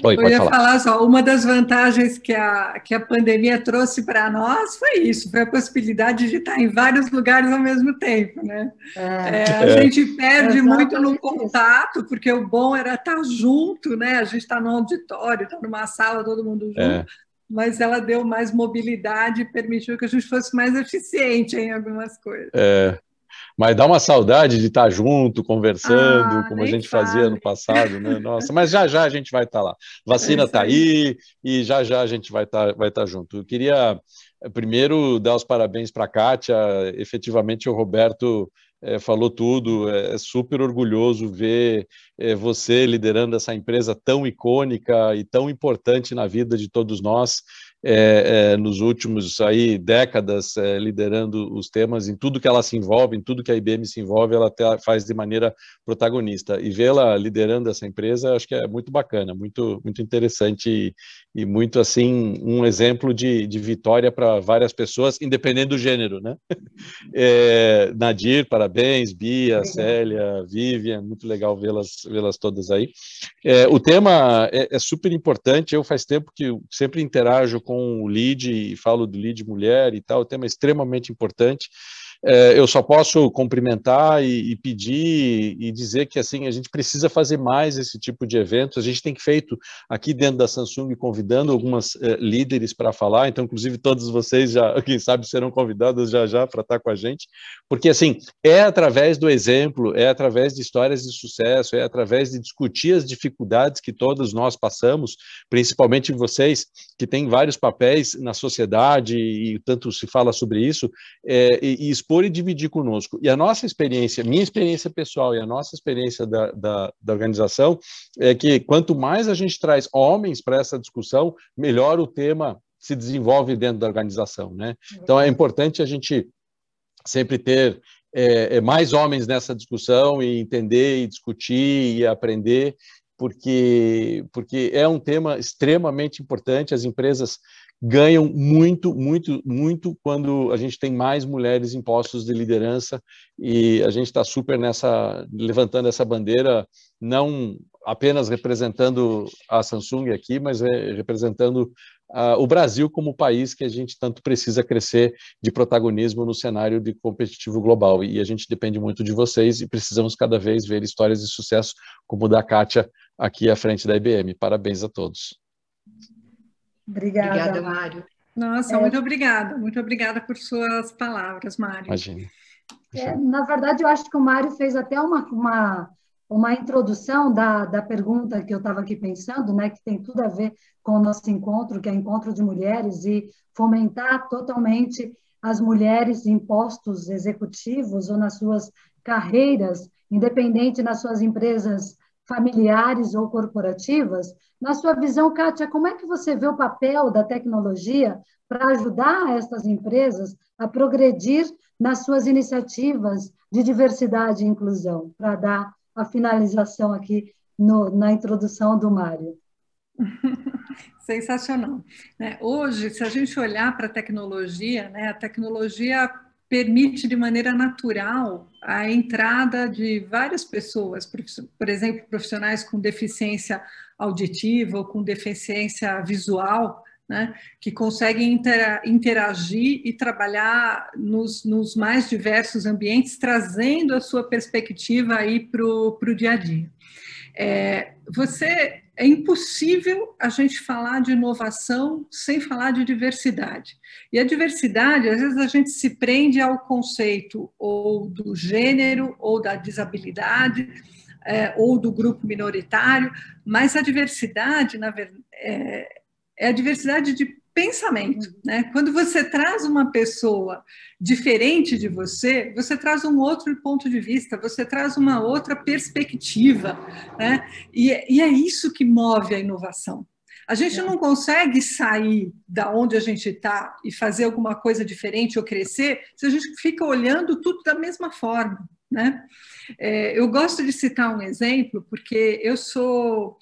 Oi, eu ia falar. falar. só, uma das vantagens que a, que a pandemia trouxe para nós foi isso, foi a possibilidade de estar em vários lugares ao mesmo tempo, né? É, é, a é. gente perde muito no contato, porque o bom era estar junto, né? A gente está no auditório, está numa sala, todo mundo junto, é. mas ela deu mais mobilidade e permitiu que a gente fosse mais eficiente em algumas coisas. É, mas dá uma saudade de estar junto, conversando, ah, como a gente fale. fazia no passado, né? Nossa, mas já já a gente vai estar lá. Vacina está é aí e já já a gente vai estar vai estar junto. Eu queria eh, primeiro dar os parabéns para a Kátia, efetivamente o Roberto é, falou tudo, é, é, super orgulhoso ver é, você liderando essa empresa tão icônica e tão importante na vida de todos nós é, é, nos últimos aí décadas é, liderando os temas em tudo que ela se envolve, em tudo que a IBM se envolve, ela até faz de maneira protagonista e vê-la liderando essa empresa, acho que é muito bacana, muito muito interessante e, e muito assim um exemplo de, de vitória para várias pessoas, independente do gênero, né? É, Nadir, parabéns, Bia, Célia, Vivian, muito legal vê-las vê-las todas aí. É, o tema é, é super importante. Eu faz tempo que sempre interajo com com o lead e falo do lead mulher e tal, tema é extremamente importante. É, eu só posso cumprimentar e, e, pedir e dizer que assim a gente precisa fazer mais esse tipo de eventos. A gente tem feito aqui dentro da Samsung convidando algumas é, líderes para falar. Então, inclusive todos vocês já, quem sabe, serão convidados já já para estar com a gente, porque assim é através do exemplo, é através de histórias de sucesso, é através de discutir as dificuldades que todos nós passamos, principalmente vocês que têm vários papéis na sociedade e tanto se fala sobre isso, é, e, e expor e dividir conosco. E a nossa experiência, minha experiência pessoal e a nossa experiência da, da, da organização é que quanto mais a gente traz homens para essa discussão, melhor o tema se desenvolve dentro da organização, né? Então é importante a gente sempre ter é, é, mais homens nessa discussão e entender e discutir e aprender, porque porque é um tema extremamente importante. As empresas ganham muito, muito, muito quando a gente tem mais mulheres em postos de liderança e a gente está super nessa levantando essa bandeira não apenas representando a Samsung aqui, mas é representando uh, o Brasil como país que a gente tanto precisa crescer de protagonismo no cenário de competitivo global. E a gente depende muito de vocês e precisamos cada vez ver histórias de sucesso como da Kátia aqui à frente da IBM. Parabéns a todos. Obrigada, obrigada Mário. Nossa, é... muito obrigada. Muito obrigada por suas palavras, Mário. Imagina. É, na verdade, eu acho que o Mário fez até uma, uma uma introdução da, da pergunta que eu estava aqui pensando, né, que tem tudo a ver com o nosso encontro, que é encontro de mulheres, e fomentar totalmente as mulheres em postos executivos ou nas suas carreiras, independente nas suas empresas familiares ou corporativas. Na sua visão, Kátia, como é que você vê o papel da tecnologia para ajudar essas empresas a progredir nas suas iniciativas de diversidade e inclusão, para dar a finalização aqui no, na introdução do Mário. Sensacional. Né? Hoje, se a gente olhar para a tecnologia, né, a tecnologia permite de maneira natural a entrada de várias pessoas, por exemplo, profissionais com deficiência auditiva ou com deficiência visual, né, que conseguem interagir e trabalhar nos, nos, mais diversos ambientes, trazendo a sua perspectiva aí para o dia a dia. É, você é impossível a gente falar de inovação sem falar de diversidade. E a diversidade, às vezes, a gente se prende ao conceito ou do gênero, ou da desabilidade, é, ou do grupo minoritário, mas a diversidade, na verdade, é, é a diversidade de pensamento. Uhum. Né? Quando você traz uma pessoa diferente de você, você traz um outro ponto de vista, você traz uma outra perspectiva. Né? E, e é isso que move a inovação. A gente não consegue sair da onde a gente está e fazer alguma coisa diferente ou crescer se a gente fica olhando tudo da mesma forma. Né? É, eu gosto de citar um exemplo, porque eu sou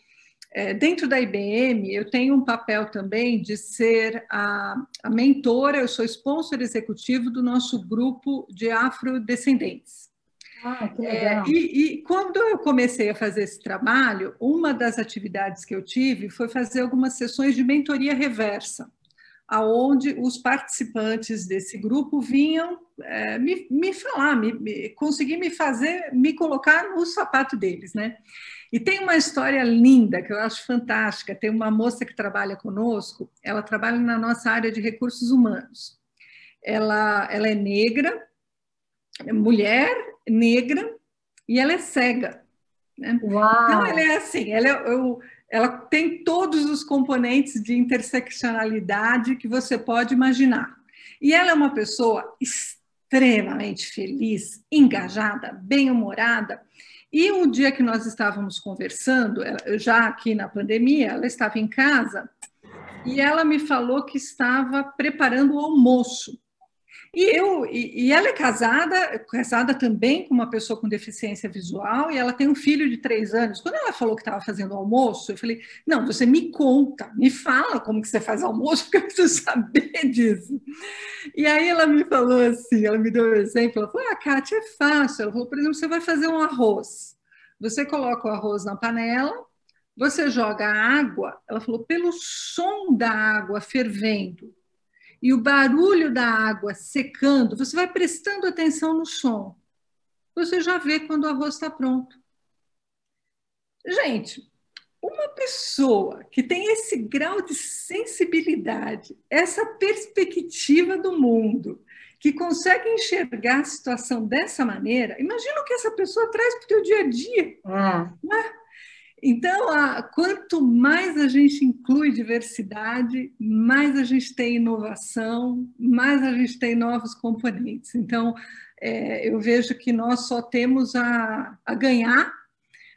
é, dentro da IBM, eu tenho um papel também de ser a, a mentora, eu sou sponsor executivo do nosso grupo de afrodescendentes. Ah, que é, legal. É, e, e, quando eu comecei a fazer esse trabalho, uma das atividades que eu tive foi fazer algumas sessões de mentoria reversa, aonde os participantes desse grupo vinham é, me, me falar, me, me, conseguir me fazer, me colocar no sapato deles, né? E tem uma história linda que eu acho fantástica. Tem uma moça que trabalha conosco, ela trabalha na nossa área de recursos humanos. Ela, ela é negra, é mulher negra e ela é cega. Né? Então, ela é assim, ela, é, eu, ela tem todos os componentes de interseccionalidade que você pode imaginar. E ela é uma pessoa extremamente feliz, engajada, bem-humorada e um dia que nós estávamos conversando, já aqui na pandemia, ela estava em casa e ela me falou que estava preparando o almoço. E eu e, e ela é casada, casada também com uma pessoa com deficiência visual, e ela tem um filho de três anos. Quando ela falou que estava fazendo almoço, eu falei: não, você me conta, me fala como que você faz almoço, porque eu preciso saber disso. E aí ela me falou assim, ela me deu um exemplo, ela falou: ah, Kátia, é fácil. Ela falou, por exemplo, você vai fazer um arroz. Você coloca o arroz na panela, você joga a água, ela falou, pelo som da água fervendo e o barulho da água secando, você vai prestando atenção no som. Você já vê quando o arroz está pronto. Gente, uma pessoa que tem esse grau de sensibilidade, essa perspectiva do mundo, que consegue enxergar a situação dessa maneira, imagina o que essa pessoa traz para o teu dia a dia. É. Né? Então, a, quanto mais a gente inclui diversidade, mais a gente tem inovação, mais a gente tem novos componentes. Então, é, eu vejo que nós só temos a, a ganhar,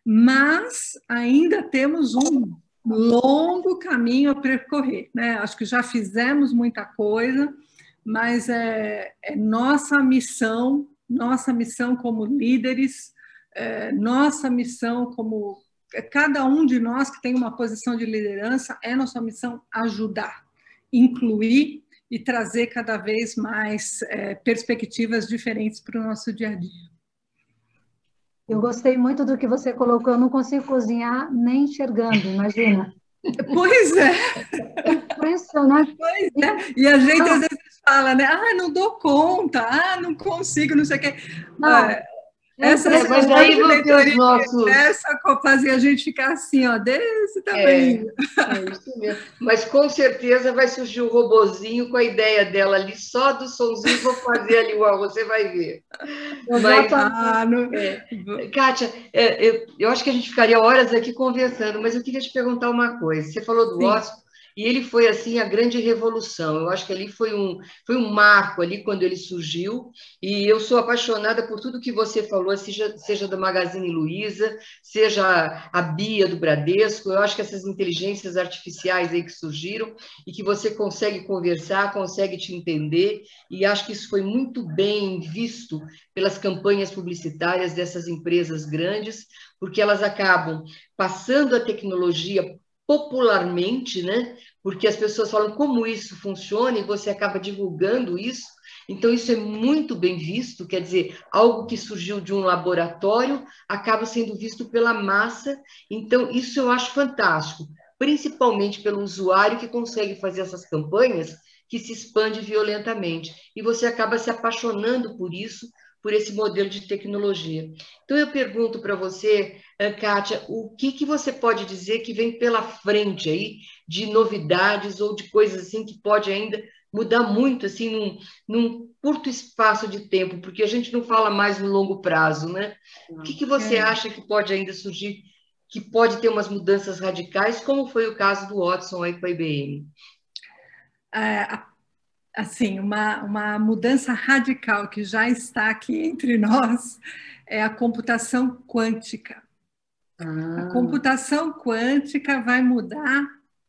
mas ainda temos um longo caminho a percorrer. Né? Acho que já fizemos muita coisa, mas é, é nossa missão, nossa missão como líderes, é, nossa missão como cada um de nós que tem uma posição de liderança, é nossa missão ajudar, incluir e trazer cada vez mais é, perspectivas diferentes para o nosso dia a dia. Eu gostei muito do que você colocou. Eu não consigo cozinhar nem enxergando, imagina. Pois é. Impressionante. Pois é. E a gente às vezes fala, né? Ah, não dou conta, ah, não consigo, não sei o quê. Não, ah, essa é, mas aí os nossos... essa fazia a gente ficar assim, ó, desse tamanho. É, é isso mesmo. Mas com certeza vai surgir o um robozinho com a ideia dela ali, só do somzinho, vou fazer ali o você vai ver. Mas, ah, não... é, Kátia, é, eu, eu acho que a gente ficaria horas aqui conversando, mas eu queria te perguntar uma coisa. Você falou do Sim. ócio, e ele foi assim a grande revolução. Eu acho que ali foi um, foi um marco ali quando ele surgiu. E eu sou apaixonada por tudo que você falou, seja, seja da Magazine Luiza, seja a Bia do Bradesco. Eu acho que essas inteligências artificiais aí que surgiram e que você consegue conversar, consegue te entender. E acho que isso foi muito bem visto pelas campanhas publicitárias dessas empresas grandes, porque elas acabam passando a tecnologia popularmente, né? Porque as pessoas falam como isso funciona e você acaba divulgando isso. Então, isso é muito bem visto, quer dizer, algo que surgiu de um laboratório acaba sendo visto pela massa. Então, isso eu acho fantástico, principalmente pelo usuário que consegue fazer essas campanhas que se expande violentamente. E você acaba se apaixonando por isso, por esse modelo de tecnologia. Então, eu pergunto para você, eh, Kátia, o que, que você pode dizer que vem pela frente aí de novidades ou de coisas assim que pode ainda mudar muito assim num, num curto espaço de tempo, porque a gente não fala mais no longo prazo, né? O que, que você é. acha que pode ainda surgir, que pode ter umas mudanças radicais, como foi o caso do Watson aí com a IBM? É, a assim, uma, uma mudança radical que já está aqui entre nós é a computação quântica. Ah. A computação quântica vai mudar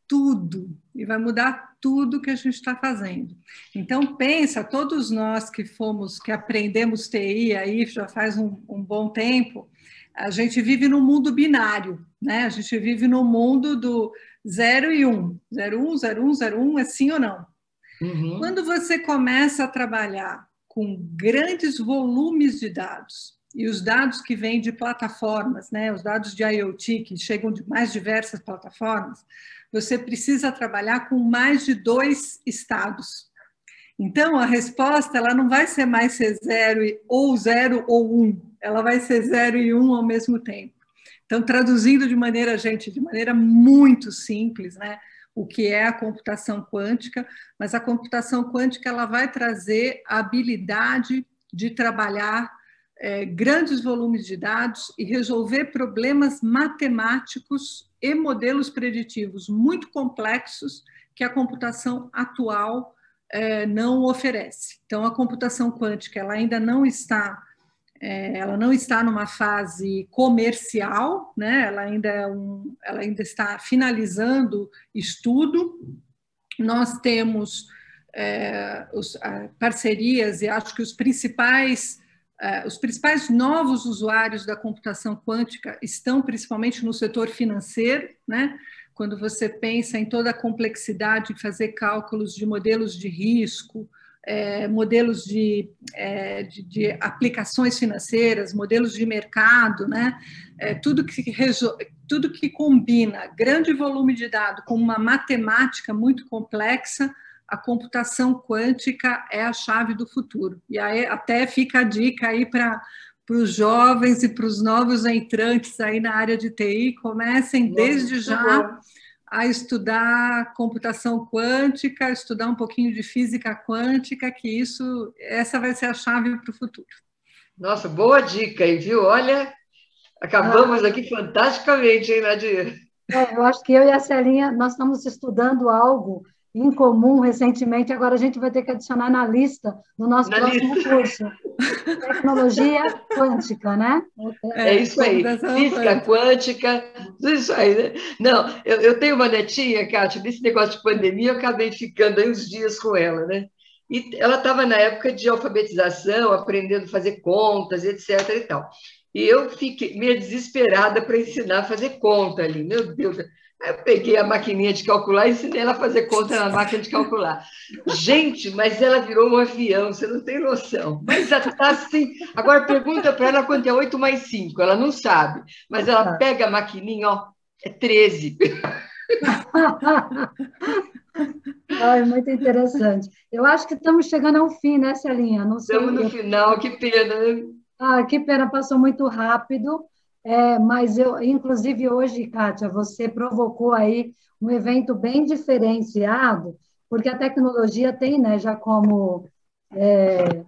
tudo e vai mudar tudo que a gente está fazendo. Então pensa, todos nós que fomos, que aprendemos TI aí já faz um, um bom tempo, a gente vive num mundo binário, né? A gente vive no mundo do 0 e 1. Um. 01, 01, 01 é sim ou não. Uhum. Quando você começa a trabalhar com grandes volumes de dados, e os dados que vêm de plataformas, né, os dados de IoT, que chegam de mais diversas plataformas, você precisa trabalhar com mais de dois estados. Então, a resposta ela não vai ser mais ser zero ou zero ou um, ela vai ser zero e um ao mesmo tempo. Então, traduzindo de maneira, gente, de maneira muito simples, né? O que é a computação quântica, mas a computação quântica ela vai trazer a habilidade de trabalhar é, grandes volumes de dados e resolver problemas matemáticos e modelos preditivos muito complexos que a computação atual é, não oferece. Então, a computação quântica ela ainda não está é, ela não está numa fase comercial, né? ela, ainda é um, ela ainda está finalizando estudo. Nós temos é, os, parcerias e acho que os principais, é, os principais novos usuários da computação quântica estão principalmente no setor financeiro, né? quando você pensa em toda a complexidade de fazer cálculos de modelos de risco, é, modelos de, é, de, de, aplicações financeiras, modelos de mercado, né? É, tudo, que, tudo que combina grande volume de dados com uma matemática muito complexa, a computação quântica é a chave do futuro. E aí até fica a dica aí para para os jovens e para os novos entrantes aí na área de TI, comecem desde já a estudar computação quântica, estudar um pouquinho de física quântica, que isso, essa vai ser a chave para o futuro. Nossa, boa dica, e viu? Olha, Acabamos ah. aqui fantasticamente, hein, Nadir? É, eu acho que eu e a Celinha, nós estamos estudando algo em comum recentemente, agora a gente vai ter que adicionar na lista do nosso na próximo lista. curso. Tecnologia quântica, né? É, é isso aí, física quântica, isso aí, né? Não, eu, eu tenho uma netinha, Kátia, nesse negócio de pandemia, eu acabei ficando aí uns dias com ela, né? E ela estava na época de alfabetização, aprendendo a fazer contas, etc. e tal. E eu fiquei meio desesperada para ensinar a fazer conta ali. Meu Deus, Aí eu peguei a maquininha de calcular e ensinei ela a fazer conta na máquina de calcular. Gente, mas ela virou um avião, você não tem noção. Mas ela está assim. Agora pergunta para ela quanto é 8 mais 5. Ela não sabe. Mas ela pega a maquininha, ó, é 13. Ai, muito interessante. Eu acho que estamos chegando ao fim, né, Celinha? Não sei. Estamos no final, que pena. Ah, que pena, passou muito rápido. É, mas eu, inclusive hoje, Kátia, você provocou aí um evento bem diferenciado, porque a tecnologia tem, né, já como é,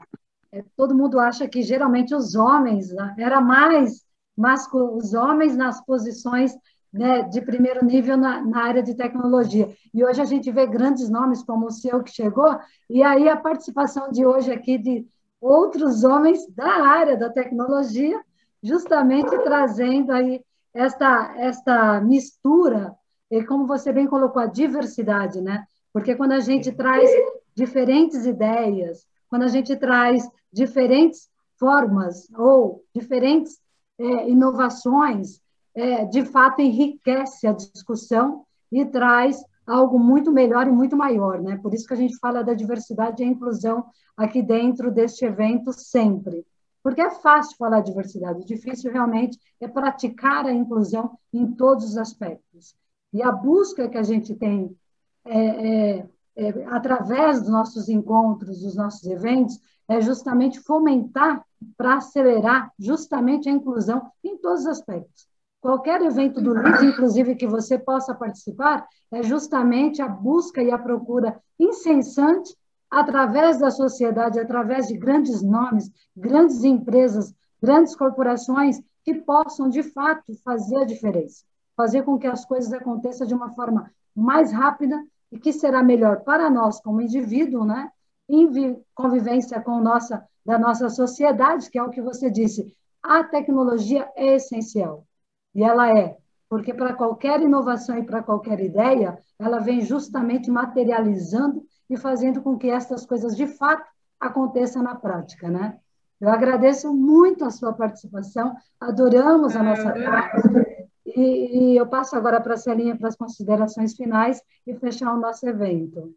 é, todo mundo acha que geralmente os homens né, era mais masculino, os homens nas posições né, de primeiro nível na, na, área de tecnologia. E hoje a gente vê grandes nomes como o seu que chegou, e aí a participação de hoje aqui de outros homens da área da tecnologia justamente trazendo aí esta, esta mistura, e como você bem colocou, a diversidade, né? Porque quando a gente traz diferentes ideias, quando a gente traz diferentes formas ou diferentes é, inovações, é, de fato enriquece a discussão e traz algo muito melhor e muito maior, né? Por isso que a gente fala da diversidade e inclusão aqui dentro deste evento sempre. Porque é fácil falar diversidade, difícil realmente é praticar a inclusão em todos os aspectos. E a busca que a gente tem é, é, é, através dos nossos encontros, dos nossos eventos, é justamente fomentar para acelerar justamente a inclusão em todos os aspectos. Qualquer evento do LIS, inclusive, que você possa participar, é justamente a busca e a procura incessante através da sociedade, através de grandes nomes, grandes empresas, grandes corporações que possam, de fato, fazer a diferença, fazer com que as coisas aconteçam de uma forma mais rápida e que será melhor para nós como indivíduo, né? em convivência com nossa da nossa sociedade, que é o que você disse. A tecnologia é essencial. E ela é, porque para qualquer inovação e para qualquer ideia, ela vem justamente materializando e fazendo com que estas coisas de fato aconteçam na prática, né? Eu agradeço muito a sua participação, adoramos a nossa casa e, e eu passo agora para a Celinha para as considerações finais e fechar o nosso evento.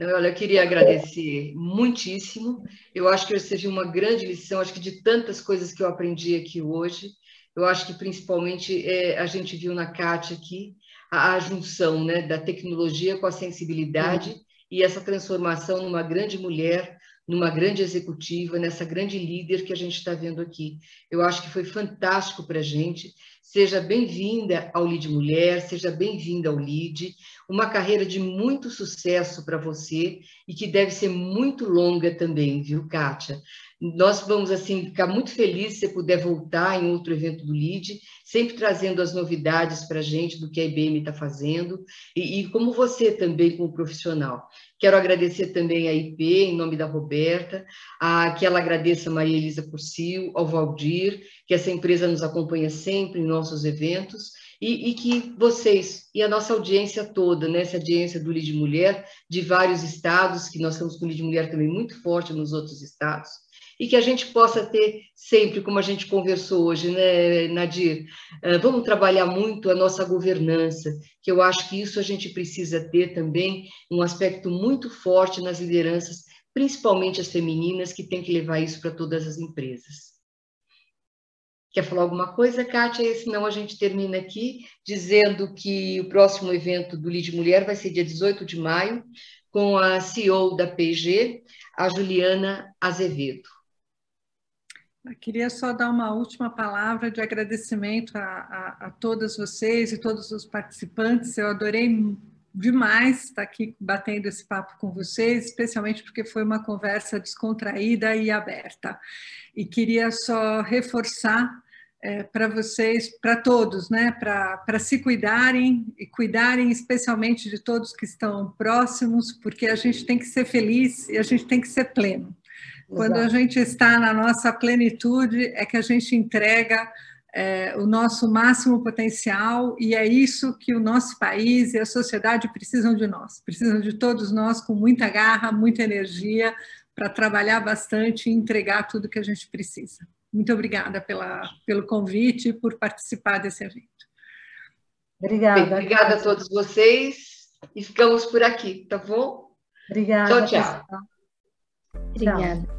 Olha, eu queria agradecer muitíssimo. Eu acho que eu recebi uma grande lição, acho que de tantas coisas que eu aprendi aqui hoje. Eu acho que principalmente é, a gente viu na Cátia aqui a, a junção né, da tecnologia com a sensibilidade e essa transformação numa grande mulher, numa grande executiva, nessa grande líder que a gente está vendo aqui. Eu acho que foi fantástico para a gente. Seja bem-vinda ao LID Mulher, seja bem-vinda ao LID. Uma carreira de muito sucesso para você e que deve ser muito longa também, viu, Kátia? Nós vamos assim ficar muito felizes se você puder voltar em outro evento do LID, sempre trazendo as novidades para a gente do que a IBM está fazendo, e, e, como você também, como profissional. Quero agradecer também a IP, em nome da Roberta, a, que ela agradeça a Maria Elisa Curcio, ao Valdir, que essa empresa nos acompanha sempre em nossos eventos, e, e, que vocês e a nossa audiência toda, né, audiência do LID Mulher, de vários estados, que nós estamos com o LID Mulher também muito forte nos outros estados, e que a gente possa ter sempre, como a gente conversou hoje, né, Nadir? Uh, vamos trabalhar muito a nossa governança, que eu acho que isso a gente precisa ter também um aspecto muito forte nas lideranças, principalmente as femininas, que tem que levar isso para todas as empresas. Quer falar alguma coisa, Kátia? Senão a gente termina aqui dizendo que o próximo evento do Lide Mulher vai ser dia 18 de maio, com a CEO da PG, a Juliana Azevedo. Eu queria só dar uma última palavra de agradecimento a, a, a todas vocês e todos os participantes. Eu adorei demais estar aqui batendo esse papo com vocês, especialmente porque foi uma conversa descontraída e aberta. E queria só reforçar é, para vocês, para todos, né? Para se cuidarem e cuidarem especialmente de todos que estão próximos, porque a gente tem que ser feliz e a gente tem que ser pleno. Exato. Quando a gente está na nossa plenitude, é que a gente entrega é, o nosso máximo potencial e é isso que o nosso país e a sociedade precisam de nós. Precisam de todos nós com muita garra, muita energia para trabalhar bastante e entregar tudo que a gente precisa. Muito obrigada pela, pelo convite e por participar desse evento. Obrigada. Bem, obrigada a todos vocês e ficamos por aqui, tá bom? Obrigada. Tchau, tchau. Obrigada.